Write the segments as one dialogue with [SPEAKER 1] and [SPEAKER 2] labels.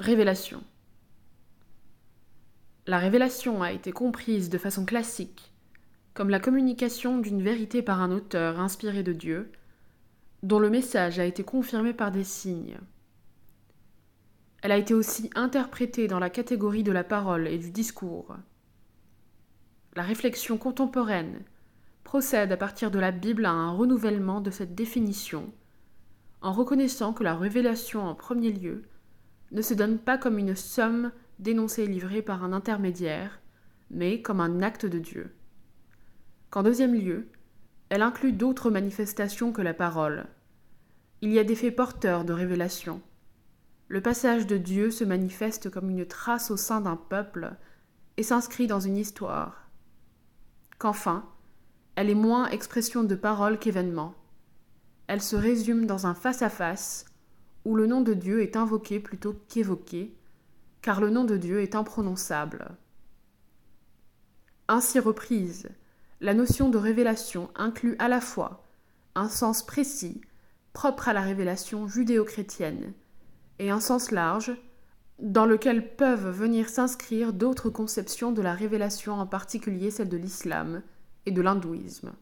[SPEAKER 1] Révélation. La révélation a été comprise de façon classique comme la communication d'une vérité par un auteur inspiré de Dieu, dont le message a été confirmé par des signes. Elle a été aussi interprétée dans la catégorie de la parole et du discours. La réflexion contemporaine procède à partir de la Bible à un renouvellement de cette définition, en reconnaissant que la révélation en premier lieu ne se donne pas comme une somme d'énoncés livrés par un intermédiaire, mais comme un acte de Dieu. Qu'en deuxième lieu, elle inclut d'autres manifestations que la parole. Il y a des faits porteurs de révélation. Le passage de Dieu se manifeste comme une trace au sein d'un peuple et s'inscrit dans une histoire. Qu'enfin, elle est moins expression de parole qu'événement. Elle se résume dans un face-à-face où le nom de Dieu est invoqué plutôt qu'évoqué, car le nom de Dieu est imprononçable. Ainsi reprise, la notion de révélation inclut à la fois un sens précis, propre à la révélation judéo-chrétienne, et un sens large, dans lequel peuvent venir s'inscrire d'autres conceptions de la révélation, en particulier celle de l'islam et de l'hindouisme.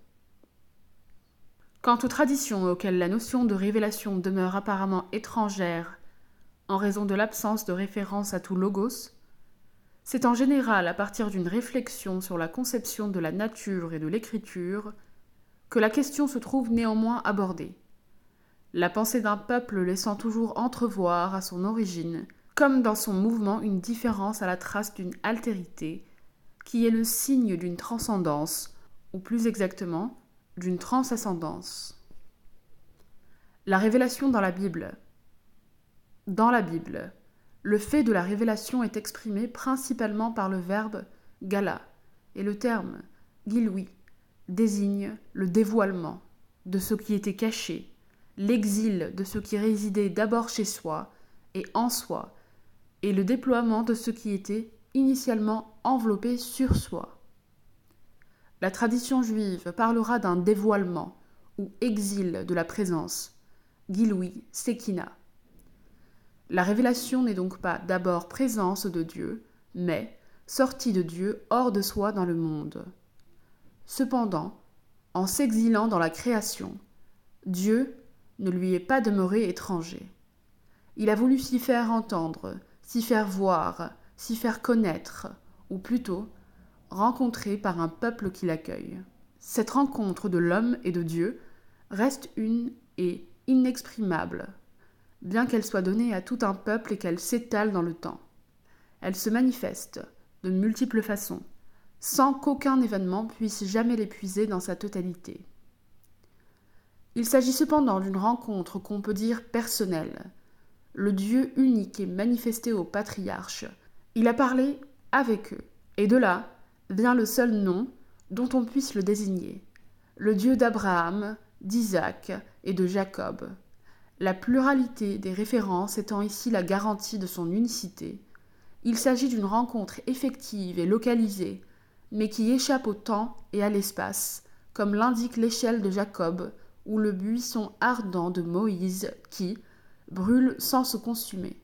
[SPEAKER 1] Quant aux traditions auxquelles la notion de révélation demeure apparemment étrangère en raison de l'absence de référence à tout logos, c'est en général à partir d'une réflexion sur la conception de la nature et de l'écriture que la question se trouve néanmoins abordée. La pensée d'un peuple laissant toujours entrevoir à son origine, comme dans son mouvement, une différence à la trace d'une altérité, qui est le signe d'une transcendance, ou plus exactement, d'une transascendance. La révélation dans la Bible. Dans la Bible, le fait de la révélation est exprimé principalement par le verbe gala, et le terme giloui désigne le dévoilement de ce qui était caché, l'exil de ce qui résidait d'abord chez soi et en soi, et le déploiement de ce qui était initialement enveloppé sur soi. La tradition juive parlera d'un dévoilement ou exil de la présence, giloui sekina. La révélation n'est donc pas d'abord présence de Dieu, mais sortie de Dieu hors de soi dans le monde. Cependant, en s'exilant dans la création, Dieu ne lui est pas demeuré étranger. Il a voulu s'y faire entendre, s'y faire voir, s'y faire connaître, ou plutôt rencontrer par un peuple qui l'accueille. Cette rencontre de l'homme et de Dieu reste une et inexprimable bien qu'elle soit donnée à tout un peuple et qu'elle s'étale dans le temps. Elle se manifeste de multiples façons, sans qu'aucun événement puisse jamais l'épuiser dans sa totalité. Il s'agit cependant d'une rencontre qu'on peut dire personnelle. Le Dieu unique est manifesté aux patriarches. Il a parlé avec eux, et de là vient le seul nom dont on puisse le désigner, le Dieu d'Abraham, d'Isaac et de Jacob, la pluralité des références étant ici la garantie de son unicité, il s'agit d'une rencontre effective et localisée, mais qui échappe au temps et à l'espace, comme l'indique l'échelle de Jacob ou le buisson ardent de Moïse qui brûle sans se consumer.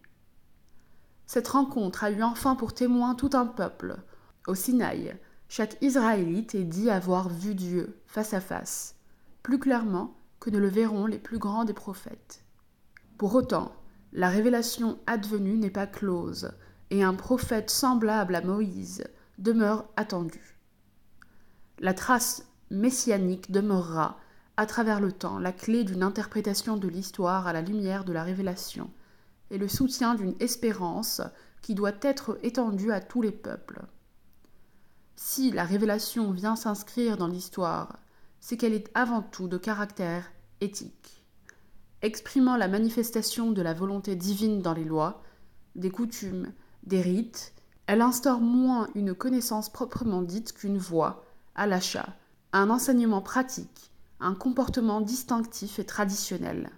[SPEAKER 1] Cette rencontre a eu enfin pour témoin tout un peuple. Au Sinaï, chaque Israélite est dit avoir vu Dieu face à face, plus clairement que ne le verront les plus grands des prophètes. Pour autant, la révélation advenue n'est pas close, et un prophète semblable à Moïse demeure attendu. La trace messianique demeurera, à travers le temps, la clé d'une interprétation de l'histoire à la lumière de la révélation, et le soutien d'une espérance qui doit être étendue à tous les peuples. Si la révélation vient s'inscrire dans l'histoire, c'est qu'elle est avant tout de caractère éthique exprimant la manifestation de la volonté divine dans les lois, des coutumes, des rites, elle instaure moins une connaissance proprement dite qu'une voie, à l'achat, un enseignement pratique, un comportement distinctif et traditionnel.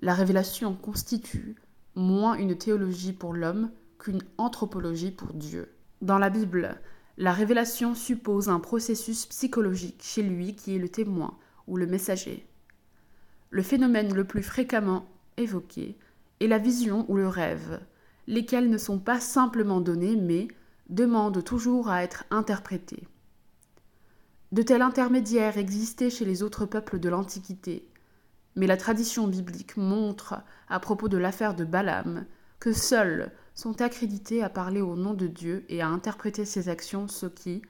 [SPEAKER 1] La révélation constitue moins une théologie pour l'homme qu'une anthropologie pour Dieu. Dans la Bible, la révélation suppose un processus psychologique chez lui qui est le témoin ou le messager. Le phénomène le plus fréquemment évoqué est la vision ou le rêve, lesquelles ne sont pas simplement données, mais demandent toujours à être interprétées. De tels intermédiaires existaient chez les autres peuples de l'Antiquité, mais la tradition biblique montre, à propos de l'affaire de Balaam, que seuls sont accrédités à parler au nom de Dieu et à interpréter ses actions ceux qui,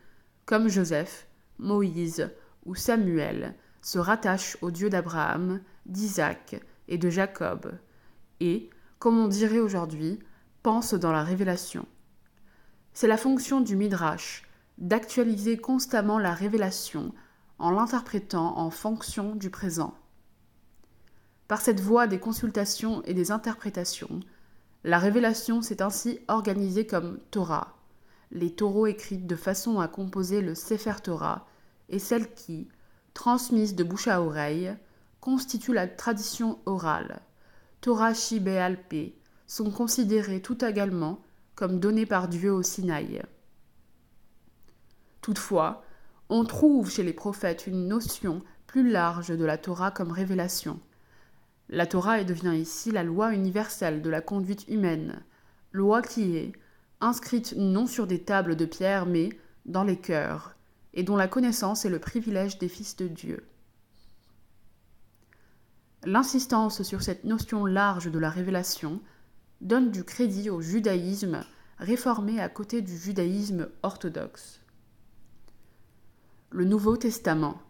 [SPEAKER 1] comme Joseph, Moïse ou Samuel, se rattachent au Dieu d'Abraham, d'Isaac et de Jacob, et, comme on dirait aujourd'hui, pensent dans la révélation. C'est la fonction du Midrash d'actualiser constamment la révélation en l'interprétant en fonction du présent. Par cette voie des consultations et des interprétations, la révélation s'est ainsi organisée comme Torah, les taureaux écrites de façon à composer le Sefer Torah, et celles qui, transmises de bouche à oreille, constituent la tradition orale. Torah Shibé Alpé sont considérées tout également comme données par Dieu au Sinaï. Toutefois, on trouve chez les prophètes une notion plus large de la Torah comme révélation. La Torah devient ici la loi universelle de la conduite humaine, loi qui est inscrite non sur des tables de pierre mais dans les cœurs, et dont la connaissance est le privilège des fils de Dieu. L'insistance sur cette notion large de la révélation donne du crédit au judaïsme réformé à côté du judaïsme orthodoxe. Le Nouveau Testament.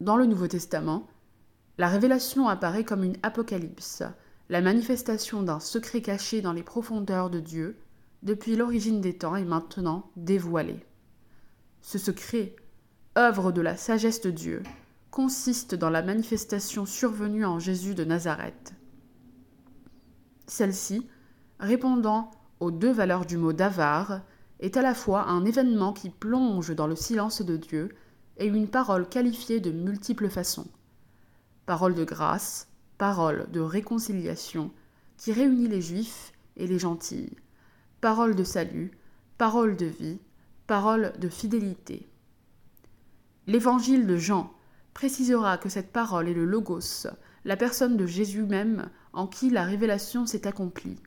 [SPEAKER 1] Dans le Nouveau Testament, la révélation apparaît comme une apocalypse, la manifestation d'un secret caché dans les profondeurs de Dieu, depuis l'origine des temps et maintenant dévoilé. Ce secret, œuvre de la sagesse de Dieu, consiste dans la manifestation survenue en Jésus de Nazareth. Celle-ci, répondant aux deux valeurs du mot d'avare, est à la fois un événement qui plonge dans le silence de Dieu et une parole qualifiée de multiples façons parole de grâce, parole de réconciliation, qui réunit les juifs et les gentils, parole de salut, parole de vie, parole de fidélité. L'évangile de Jean précisera que cette parole est le Logos, la personne de Jésus même en qui la révélation s'est accomplie.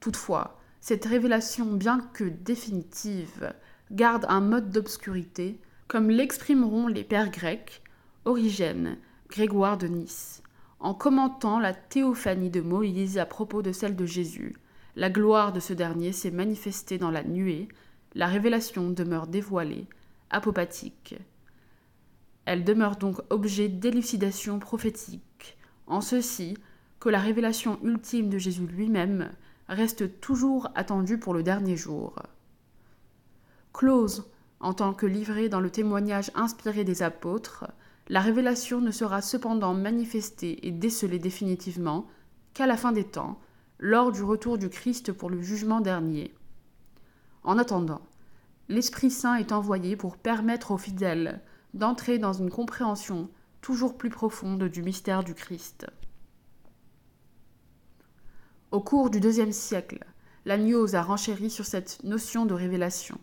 [SPEAKER 1] Toutefois, cette révélation, bien que définitive, garde un mode d'obscurité, comme l'exprimeront les pères grecs, Origène Grégoire de Nice, en commentant la théophanie de Moïse à propos de celle de Jésus. La gloire de ce dernier s'est manifestée dans la nuée, la révélation demeure dévoilée, apopathique. Elle demeure donc objet d'élucidation prophétique, en ceci que la révélation ultime de Jésus lui-même reste toujours attendue pour le dernier jour. Close, en tant que livrée dans le témoignage inspiré des apôtres, la révélation ne sera cependant manifestée et décelée définitivement qu'à la fin des temps, lors du retour du Christ pour le jugement dernier. En attendant, l'Esprit Saint est envoyé pour permettre aux fidèles d'entrer dans une compréhension toujours plus profonde du mystère du Christ. Au cours du deuxième siècle, l'Agneau a renchéri sur cette notion de révélation,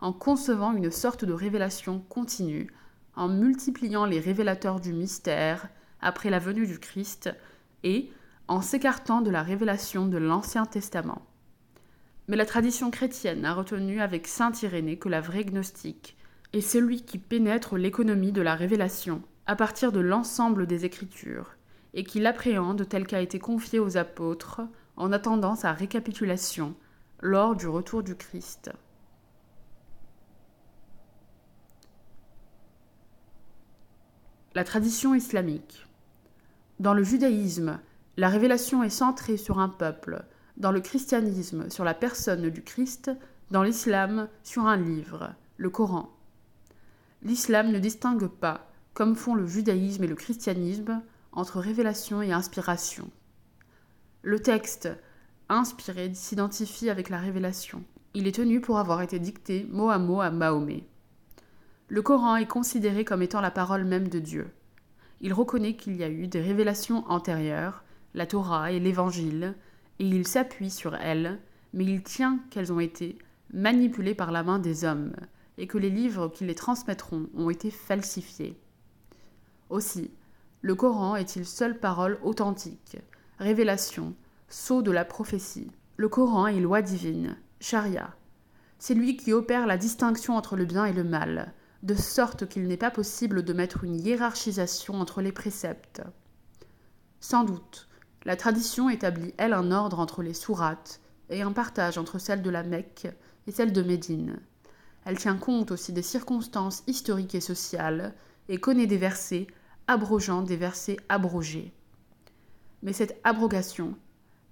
[SPEAKER 1] en concevant une sorte de révélation continue en multipliant les révélateurs du mystère après la venue du Christ et en s'écartant de la révélation de l'Ancien Testament. Mais la tradition chrétienne a retenu avec saint Irénée que la vraie gnostique est celui qui pénètre l'économie de la révélation à partir de l'ensemble des Écritures et qui l'appréhende tel qu'a été confié aux apôtres en attendant sa récapitulation lors du retour du Christ. La tradition islamique. Dans le judaïsme, la révélation est centrée sur un peuple, dans le christianisme sur la personne du Christ, dans l'islam sur un livre, le Coran. L'islam ne distingue pas, comme font le judaïsme et le christianisme, entre révélation et inspiration. Le texte inspiré s'identifie avec la révélation. Il est tenu pour avoir été dicté mot à mot à Mahomet. Le Coran est considéré comme étant la parole même de Dieu. Il reconnaît qu'il y a eu des révélations antérieures, la Torah et l'Évangile, et il s'appuie sur elles, mais il tient qu'elles ont été manipulées par la main des hommes, et que les livres qui les transmettront ont été falsifiés. Aussi, le Coran est-il seule parole authentique, révélation, sceau de la prophétie. Le Coran est loi divine, charia. C'est lui qui opère la distinction entre le bien et le mal, de sorte qu'il n'est pas possible de mettre une hiérarchisation entre les préceptes. Sans doute, la tradition établit, elle, un ordre entre les sourates et un partage entre celles de la Mecque et celles de Médine. Elle tient compte aussi des circonstances historiques et sociales et connaît des versets abrogeant des versets abrogés. Mais cette abrogation,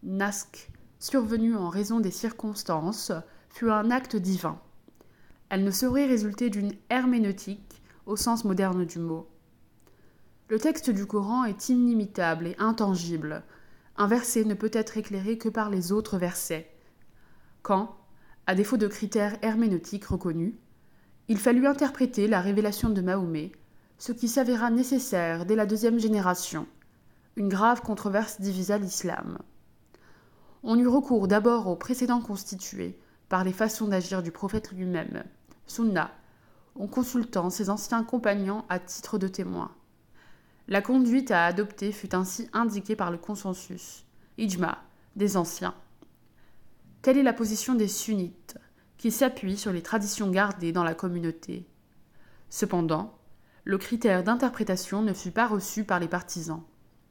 [SPEAKER 1] nasque, survenue en raison des circonstances, fut un acte divin. Elle ne saurait résulter d'une herméneutique au sens moderne du mot. Le texte du Coran est inimitable et intangible. Un verset ne peut être éclairé que par les autres versets. Quand, à défaut de critères herméneutiques reconnus, il fallut interpréter la révélation de Mahomet, ce qui s'avéra nécessaire dès la deuxième génération. Une grave controverse divisa l'islam. On eut recours d'abord aux précédents constitués par les façons d'agir du prophète lui-même, Sunna, en consultant ses anciens compagnons à titre de témoins. La conduite à adopter fut ainsi indiquée par le consensus, ijma, des anciens. Telle est la position des sunnites, qui s'appuient sur les traditions gardées dans la communauté? Cependant, le critère d'interprétation ne fut pas reçu par les partisans.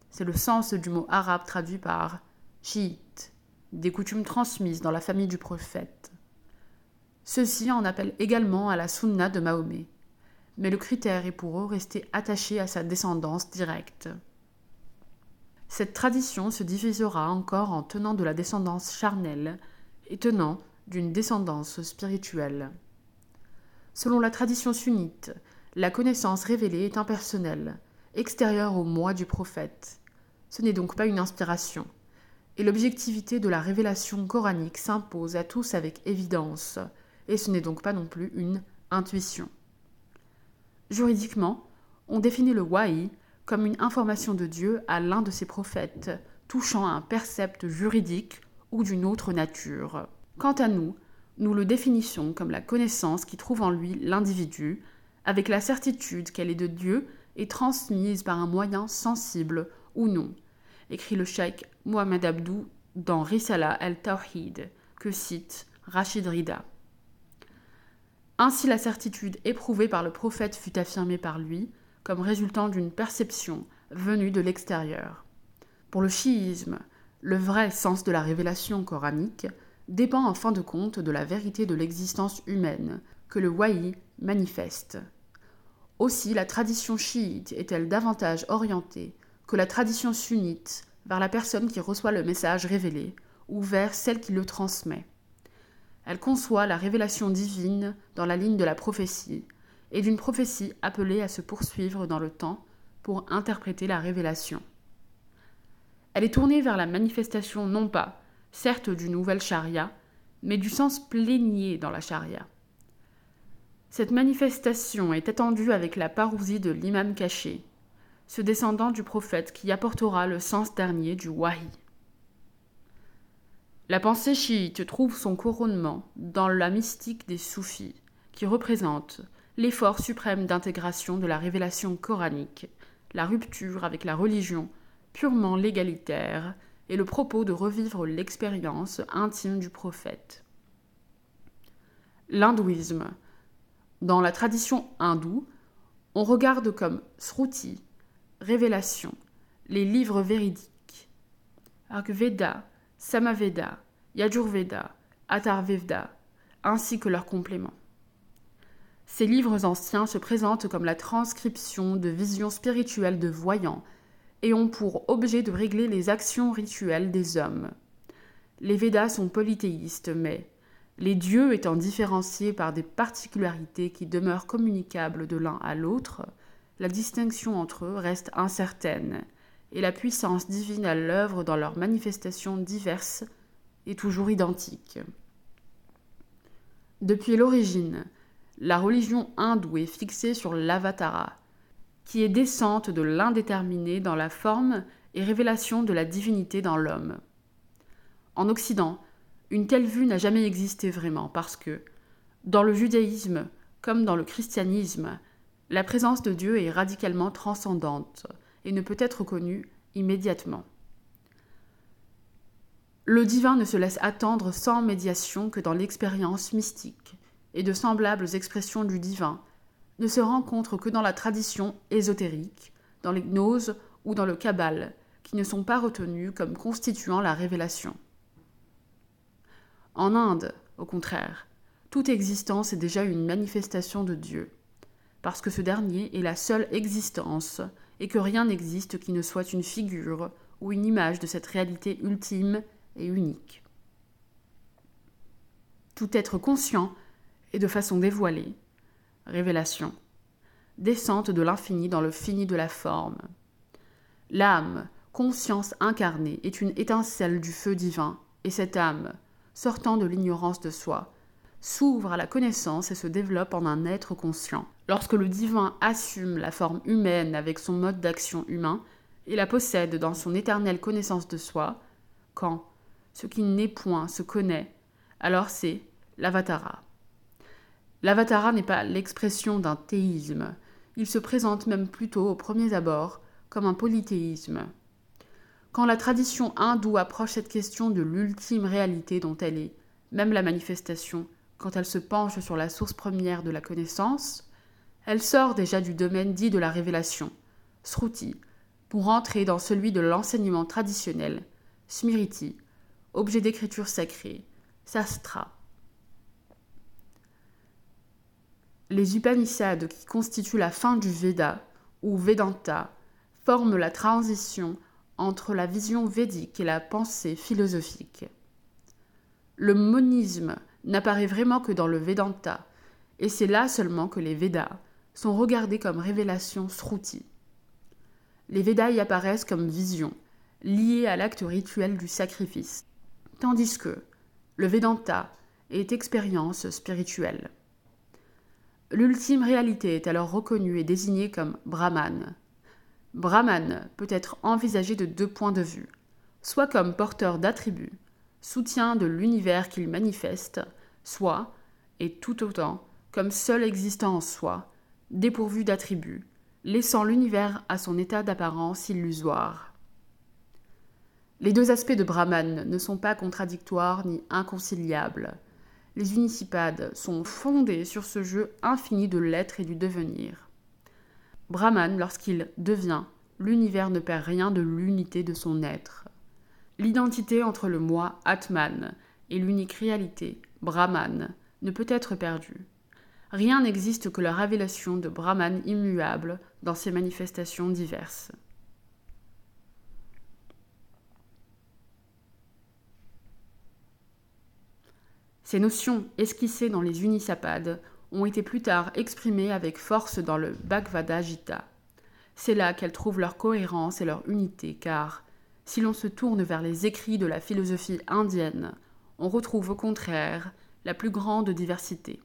[SPEAKER 1] C'est le sens du mot arabe traduit par chiite, des coutumes transmises dans la famille du prophète. Ceux-ci en appellent également à la sunna de Mahomet mais le critère est pour eux rester attaché à sa descendance directe. Cette tradition se divisera encore en tenant de la descendance charnelle et tenant d'une descendance spirituelle. Selon la tradition sunnite, la connaissance révélée est impersonnelle, extérieure au moi du prophète. Ce n'est donc pas une inspiration, et l'objectivité de la révélation coranique s'impose à tous avec évidence, et ce n'est donc pas non plus une intuition. Juridiquement, on définit le wahi comme une information de Dieu à l'un de ses prophètes, touchant à un percepte juridique ou d'une autre nature. Quant à nous, nous le définissons comme la connaissance qui trouve en lui l'individu, avec la certitude qu'elle est de Dieu et transmise par un moyen sensible ou non, écrit le cheikh Mohamed Abdou dans Risala el-Tawhid, que cite Rachid Rida. Ainsi la certitude éprouvée par le prophète fut affirmée par lui comme résultant d'une perception venue de l'extérieur. Pour le chiisme, le vrai sens de la révélation coranique dépend en fin de compte de la vérité de l'existence humaine que le wahi manifeste. Aussi la tradition chiite est-elle davantage orientée que la tradition sunnite vers la personne qui reçoit le message révélé ou vers celle qui le transmet. Elle conçoit la révélation divine dans la ligne de la prophétie, et d'une prophétie appelée à se poursuivre dans le temps pour interpréter la révélation. Elle est tournée vers la manifestation non pas, certes, du nouvel charia, mais du sens plénier dans la charia. Cette manifestation est attendue avec la parousie de l'imam caché, ce descendant du prophète qui apportera le sens dernier du wahi. La pensée chiite trouve son couronnement dans la mystique des soufis, qui représente l'effort suprême d'intégration de la révélation coranique, la rupture avec la religion purement légalitaire et le propos de revivre l'expérience intime du prophète. L'hindouisme. Dans la tradition hindoue, on regarde comme sruti, révélation, les livres véridiques. Argveda, Samaveda, Yajurveda, Atharvaveda, ainsi que leurs compléments. Ces livres anciens se présentent comme la transcription de visions spirituelles de voyants et ont pour objet de régler les actions rituelles des hommes. Les Védas sont polythéistes, mais, les dieux étant différenciés par des particularités qui demeurent communicables de l'un à l'autre, la distinction entre eux reste incertaine, et la puissance divine à l'œuvre dans leurs manifestations diverses est toujours identique. Depuis l'origine, la religion hindoue est fixée sur l'avatara, qui est descente de l'indéterminé dans la forme et révélation de la divinité dans l'homme. En Occident, une telle vue n'a jamais existé vraiment parce que, dans le judaïsme comme dans le christianisme, la présence de Dieu est radicalement transcendante et ne peut être connue immédiatement. Le divin ne se laisse attendre sans médiation que dans l'expérience mystique, et de semblables expressions du divin ne se rencontrent que dans la tradition ésotérique, dans l'hypnose ou dans le kabbal, qui ne sont pas retenues comme constituant la révélation. En Inde, au contraire, toute existence est déjà une manifestation de Dieu, parce que ce dernier est la seule existence et que rien n'existe qui ne soit une figure ou une image de cette réalité ultime et unique. Tout être conscient est de façon dévoilée, révélation, descente de l'infini dans le fini de la forme. L'âme, conscience incarnée, est une étincelle du feu divin, et cette âme, sortant de l'ignorance de soi, s'ouvre à la connaissance et se développe en un être conscient. Lorsque le divin assume la forme humaine avec son mode d'action humain et la possède dans son éternelle connaissance de soi, quand ce qui n'est point se connaît, alors c'est l'avatara. L'avatara n'est pas l'expression d'un théisme, il se présente même plutôt au premier abord comme un polythéisme. Quand la tradition hindoue approche cette question de l'ultime réalité dont elle est, même la manifestation, quand elle se penche sur la source première de la connaissance, elle sort déjà du domaine dit de la révélation, Sruti, pour entrer dans celui de l'enseignement traditionnel, Smriti, objet d'écriture sacrée, Sastra. Les Upanishads qui constituent la fin du Veda, ou Vedanta, forment la transition entre la vision védique et la pensée philosophique. Le monisme n'apparaît vraiment que dans le Vedanta, et c'est là seulement que les Védas sont regardés comme révélations sruti. Les Védas y apparaissent comme visions, liées à l'acte rituel du sacrifice, tandis que le Vedanta est expérience spirituelle. L'ultime réalité est alors reconnue et désignée comme Brahman, Brahman peut être envisagé de deux points de vue, soit comme porteur d'attributs, soutien de l'univers qu'il manifeste, soit, et tout autant, comme seul existant en soi, dépourvu d'attributs, laissant l'univers à son état d'apparence illusoire. Les deux aspects de Brahman ne sont pas contradictoires ni inconciliables. Les unicipades sont fondés sur ce jeu infini de l'être et du devenir. Brahman, lorsqu'il devient, l'univers ne perd rien de l'unité de son être. L'identité entre le moi, Atman, et l'unique réalité, Brahman, ne peut être perdue. Rien n'existe que la révélation de Brahman immuable dans ses manifestations diverses. Ces notions esquissées dans les unisapades ont été plus tard exprimées avec force dans le Bhagavad Gita. C'est là qu'elles trouvent leur cohérence et leur unité, car si l'on se tourne vers les écrits de la philosophie indienne, on retrouve au contraire la plus grande diversité.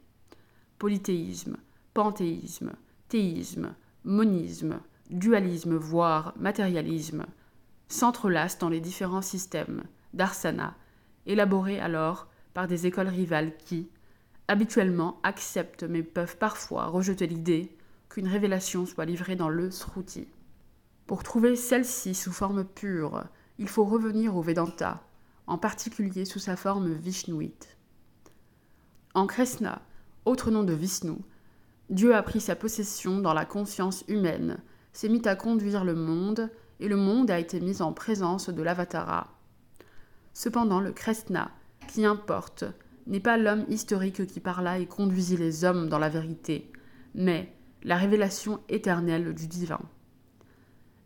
[SPEAKER 1] Polythéisme, panthéisme, théisme, monisme, dualisme, voire matérialisme, s'entrelacent dans les différents systèmes d'arsana, élaborés alors par des écoles rivales qui, habituellement acceptent mais peuvent parfois rejeter l'idée qu'une révélation soit livrée dans le Sruti. Pour trouver celle-ci sous forme pure, il faut revenir au Vedanta, en particulier sous sa forme vishnouite. En Krishna, autre nom de Vishnu, Dieu a pris sa possession dans la conscience humaine, s'est mis à conduire le monde, et le monde a été mis en présence de l'Avatara. Cependant, le Krishna, qui importe, n'est pas l'homme historique qui parla et conduisit les hommes dans la vérité, mais la révélation éternelle du divin.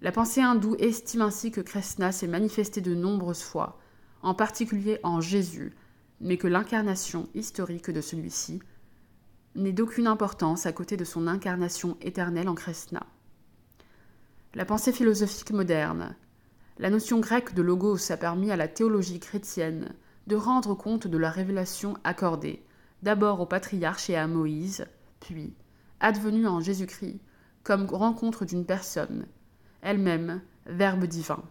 [SPEAKER 1] La pensée hindoue estime ainsi que Krishna s'est manifesté de nombreuses fois, en particulier en Jésus, mais que l'incarnation historique de celui-ci n'est d'aucune importance à côté de son incarnation éternelle en Krishna. La pensée philosophique moderne, la notion grecque de logos a permis à la théologie chrétienne de rendre compte de la révélation accordée, d'abord au patriarche et à Moïse, puis, advenue en Jésus-Christ, comme rencontre d'une personne, elle-même Verbe divin.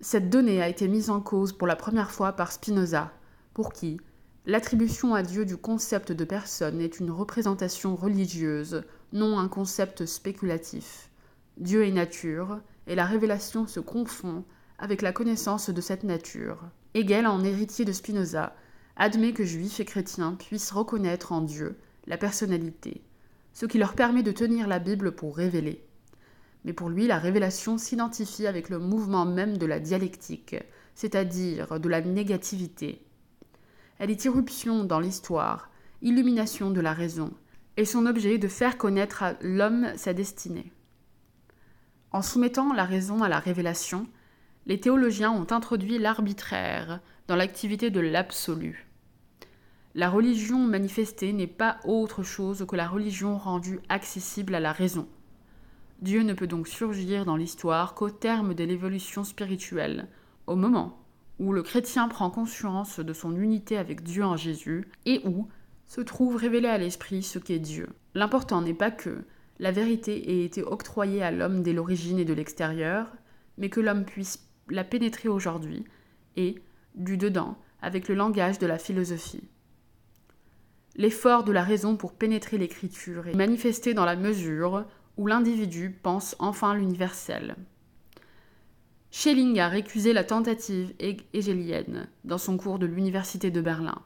[SPEAKER 1] Cette donnée a été mise en cause pour la première fois par Spinoza, pour qui l'attribution à Dieu du concept de personne est une représentation religieuse, non un concept spéculatif. Dieu est nature, et la révélation se confond avec la connaissance de cette nature. Hegel, en héritier de Spinoza, admet que juifs et chrétiens puissent reconnaître en Dieu la personnalité, ce qui leur permet de tenir la Bible pour révéler. Mais pour lui, la révélation s'identifie avec le mouvement même de la dialectique, c'est-à-dire de la négativité. Elle est irruption dans l'histoire, illumination de la raison, et son objet est de faire connaître à l'homme sa destinée. En soumettant la raison à la révélation, les théologiens ont introduit l'arbitraire dans l'activité de l'absolu. La religion manifestée n'est pas autre chose que la religion rendue accessible à la raison. Dieu ne peut donc surgir dans l'histoire qu'au terme de l'évolution spirituelle, au moment où le chrétien prend conscience de son unité avec Dieu en Jésus et où se trouve révélé à l'esprit ce qu'est Dieu. L'important n'est pas que la vérité ait été octroyée à l'homme dès l'origine et de l'extérieur, mais que l'homme puisse la pénétrer aujourd'hui et, du dedans, avec le langage de la philosophie. L'effort de la raison pour pénétrer l'écriture est manifesté dans la mesure où l'individu pense enfin l'universel. Schelling a récusé la tentative hégélienne dans son cours de l'Université de Berlin,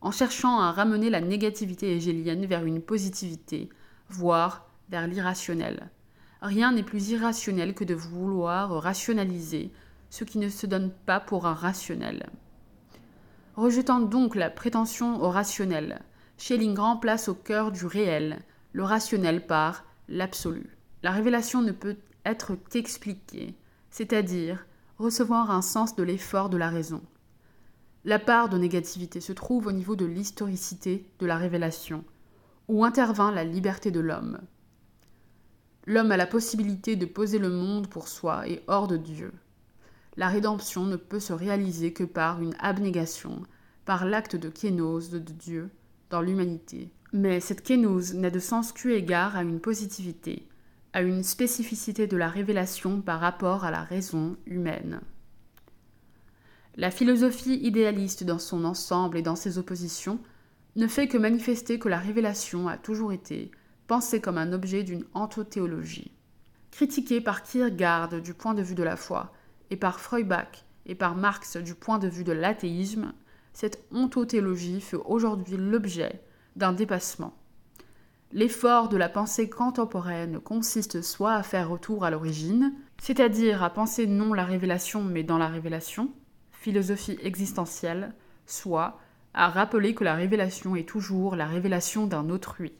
[SPEAKER 1] en cherchant à ramener la négativité hégélienne vers une positivité, voire vers l'irrationnel. Rien n'est plus irrationnel que de vouloir rationaliser ce qui ne se donne pas pour un rationnel. Rejetant donc la prétention au rationnel, Schelling remplace au cœur du réel le rationnel par l'absolu. La révélation ne peut être qu'expliquée, c'est-à-dire recevoir un sens de l'effort de la raison. La part de négativité se trouve au niveau de l'historicité de la révélation, où intervint la liberté de l'homme. L'homme a la possibilité de poser le monde pour soi et hors de Dieu. La rédemption ne peut se réaliser que par une abnégation, par l'acte de kénose de Dieu dans l'humanité. Mais cette kénose n'a de sens qu'eu égard à une positivité, à une spécificité de la révélation par rapport à la raison humaine. La philosophie idéaliste dans son ensemble et dans ses oppositions ne fait que manifester que la révélation a toujours été pensée comme un objet d'une antothéologie. Critiquée par Kierkegaard du point de vue de la foi, et par Feuerbach et par Marx du point de vue de l'athéisme, cette ontothéologie fait aujourd'hui l'objet d'un dépassement. L'effort de la pensée contemporaine consiste soit à faire retour à l'origine, c'est-à-dire à penser non la révélation mais dans la révélation, philosophie existentielle, soit à rappeler que la révélation est toujours la révélation d'un autrui.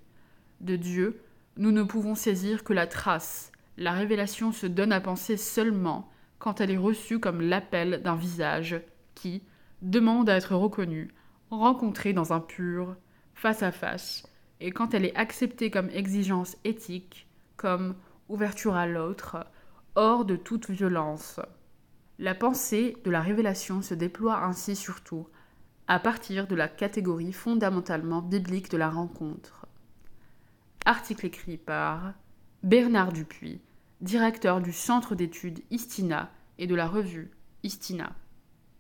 [SPEAKER 1] De Dieu, nous ne pouvons saisir que la trace. La révélation se donne à penser seulement quand elle est reçue comme l'appel d'un visage qui, demande à être reconnue, rencontrée dans un pur, face à face, et quand elle est acceptée comme exigence éthique, comme ouverture à l'autre, hors de toute violence. La pensée de la révélation se déploie ainsi surtout à partir de la catégorie fondamentalement biblique de la rencontre. Article écrit par Bernard Dupuis, directeur du Centre d'études Istina et de la revue Istina.